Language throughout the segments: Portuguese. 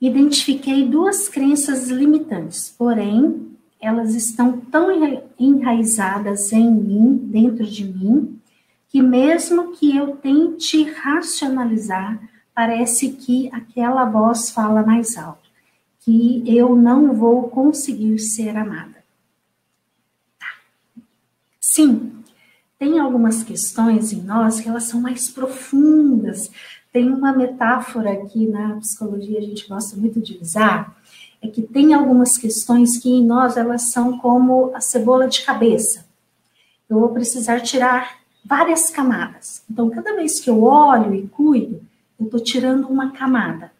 identifiquei duas crenças limitantes, porém, elas estão tão enraizadas em mim, dentro de mim, que mesmo que eu tente racionalizar, parece que aquela voz fala mais alto, que eu não vou conseguir ser amada. Tá. Sim, tem algumas questões em nós que elas são mais profundas. Tem uma metáfora que na psicologia a gente gosta muito de usar, é que tem algumas questões que em nós elas são como a cebola de cabeça. Eu vou precisar tirar várias camadas. Então, cada vez que eu olho e cuido, eu estou tirando uma camada.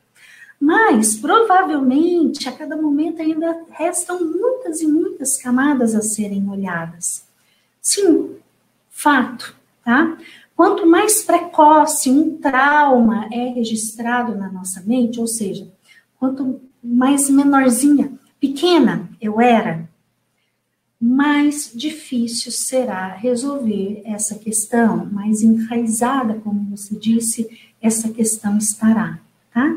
Mas, provavelmente, a cada momento ainda restam muitas e muitas camadas a serem olhadas. Sim, fato, tá? Quanto mais precoce um trauma é registrado na nossa mente, ou seja, quanto mais menorzinha, pequena eu era, mais difícil será resolver essa questão, mais enraizada, como você disse, essa questão estará, tá?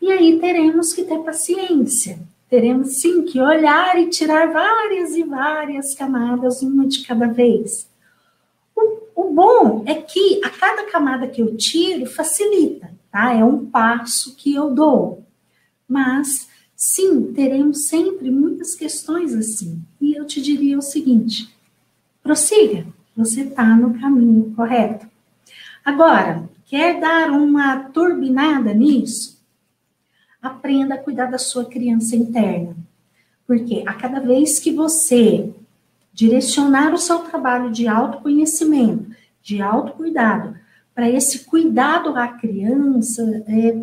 E aí teremos que ter paciência, teremos sim que olhar e tirar várias e várias camadas, uma de cada vez. O, o bom é que a cada camada que eu tiro facilita, tá? É um passo que eu dou. Mas Sim, teremos sempre muitas questões assim. E eu te diria o seguinte: prossiga, você está no caminho correto. Agora, quer dar uma turbinada nisso? Aprenda a cuidar da sua criança interna. Porque a cada vez que você direcionar o seu trabalho de autoconhecimento, de autocuidado, para esse cuidado à criança, é,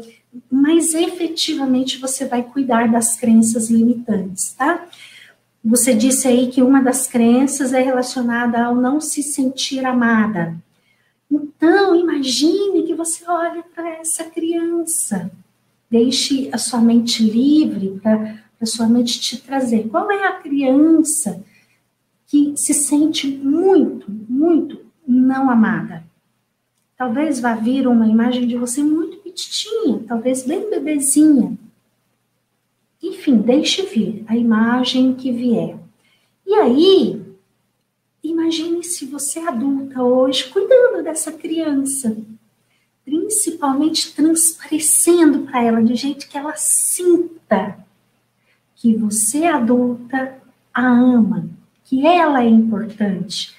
mais efetivamente você vai cuidar das crenças limitantes, tá? Você disse aí que uma das crenças é relacionada ao não se sentir amada. Então, imagine que você olha para essa criança. Deixe a sua mente livre para a sua mente te trazer. Qual é a criança que se sente muito, muito não amada? Talvez vá vir uma imagem de você muito petitinha, talvez bem bebezinha. Enfim, deixe vir a imagem que vier. E aí, imagine se você é adulta hoje, cuidando dessa criança, principalmente transparecendo para ela de jeito que ela sinta que você é adulta a ama, que ela é importante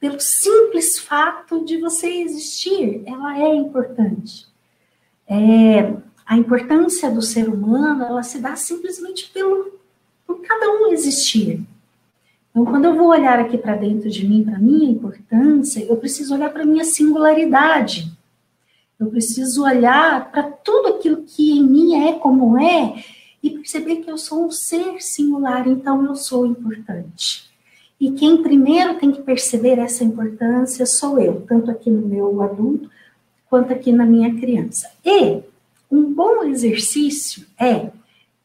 pelo simples fato de você existir, ela é importante. É, a importância do ser humano, ela se dá simplesmente pelo por cada um existir. Então, quando eu vou olhar aqui para dentro de mim, para minha importância, eu preciso olhar para minha singularidade. Eu preciso olhar para tudo aquilo que em mim é como é e perceber que eu sou um ser singular, então eu sou importante. E quem primeiro tem que perceber essa importância sou eu, tanto aqui no meu adulto quanto aqui na minha criança. E um bom exercício é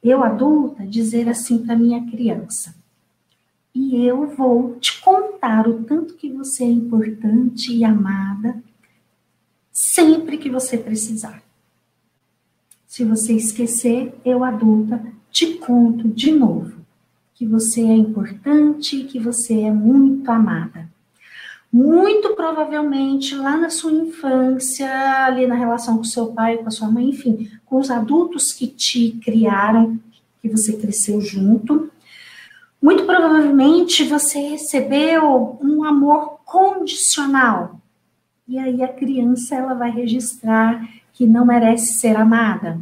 eu adulta dizer assim para minha criança: "E eu vou te contar o tanto que você é importante e amada sempre que você precisar. Se você esquecer, eu adulta te conto de novo que você é importante, que você é muito amada. Muito provavelmente lá na sua infância, ali na relação com seu pai, com a sua mãe, enfim, com os adultos que te criaram, que você cresceu junto, muito provavelmente você recebeu um amor condicional. E aí a criança ela vai registrar que não merece ser amada.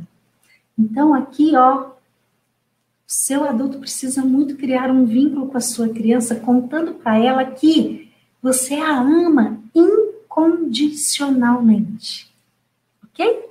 Então aqui, ó, seu adulto precisa muito criar um vínculo com a sua criança, contando para ela que você a ama incondicionalmente. Ok?